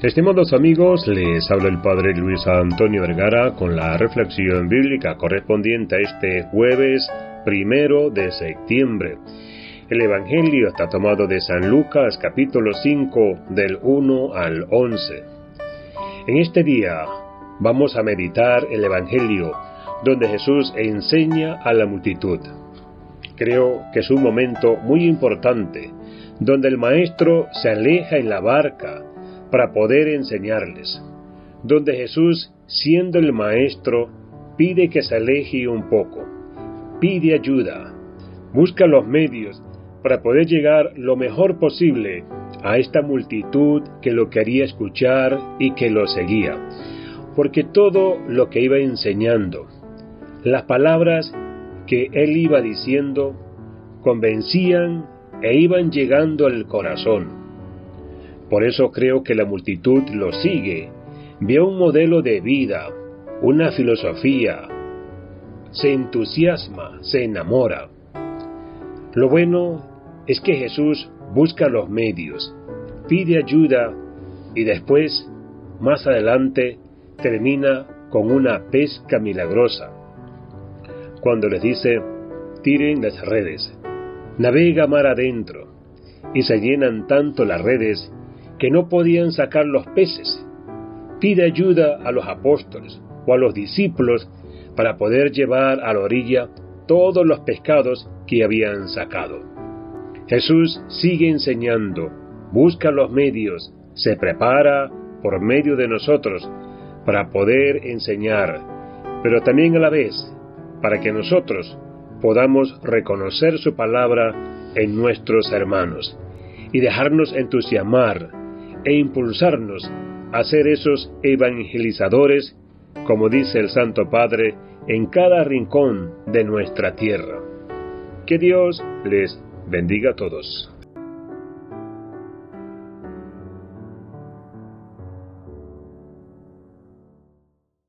Estimados amigos, les habla el Padre Luis Antonio Vergara con la reflexión bíblica correspondiente a este jueves primero de septiembre. El Evangelio está tomado de San Lucas capítulo 5 del 1 al 11. En este día vamos a meditar el Evangelio donde Jesús enseña a la multitud. Creo que es un momento muy importante donde el Maestro se aleja en la barca para poder enseñarles, donde Jesús, siendo el Maestro, pide que se aleje un poco, pide ayuda, busca los medios para poder llegar lo mejor posible a esta multitud que lo quería escuchar y que lo seguía, porque todo lo que iba enseñando, las palabras que él iba diciendo, convencían e iban llegando al corazón por eso creo que la multitud lo sigue, ve un modelo de vida, una filosofía, se entusiasma, se enamora. Lo bueno es que Jesús busca los medios, pide ayuda y después, más adelante, termina con una pesca milagrosa. Cuando les dice, tiren las redes, navega mar adentro, y se llenan tanto las redes que no podían sacar los peces. Pide ayuda a los apóstoles o a los discípulos para poder llevar a la orilla todos los pescados que habían sacado. Jesús sigue enseñando, busca los medios, se prepara por medio de nosotros para poder enseñar, pero también a la vez para que nosotros podamos reconocer su palabra en nuestros hermanos y dejarnos entusiasmar e impulsarnos a ser esos evangelizadores, como dice el Santo Padre, en cada rincón de nuestra tierra. Que Dios les bendiga a todos.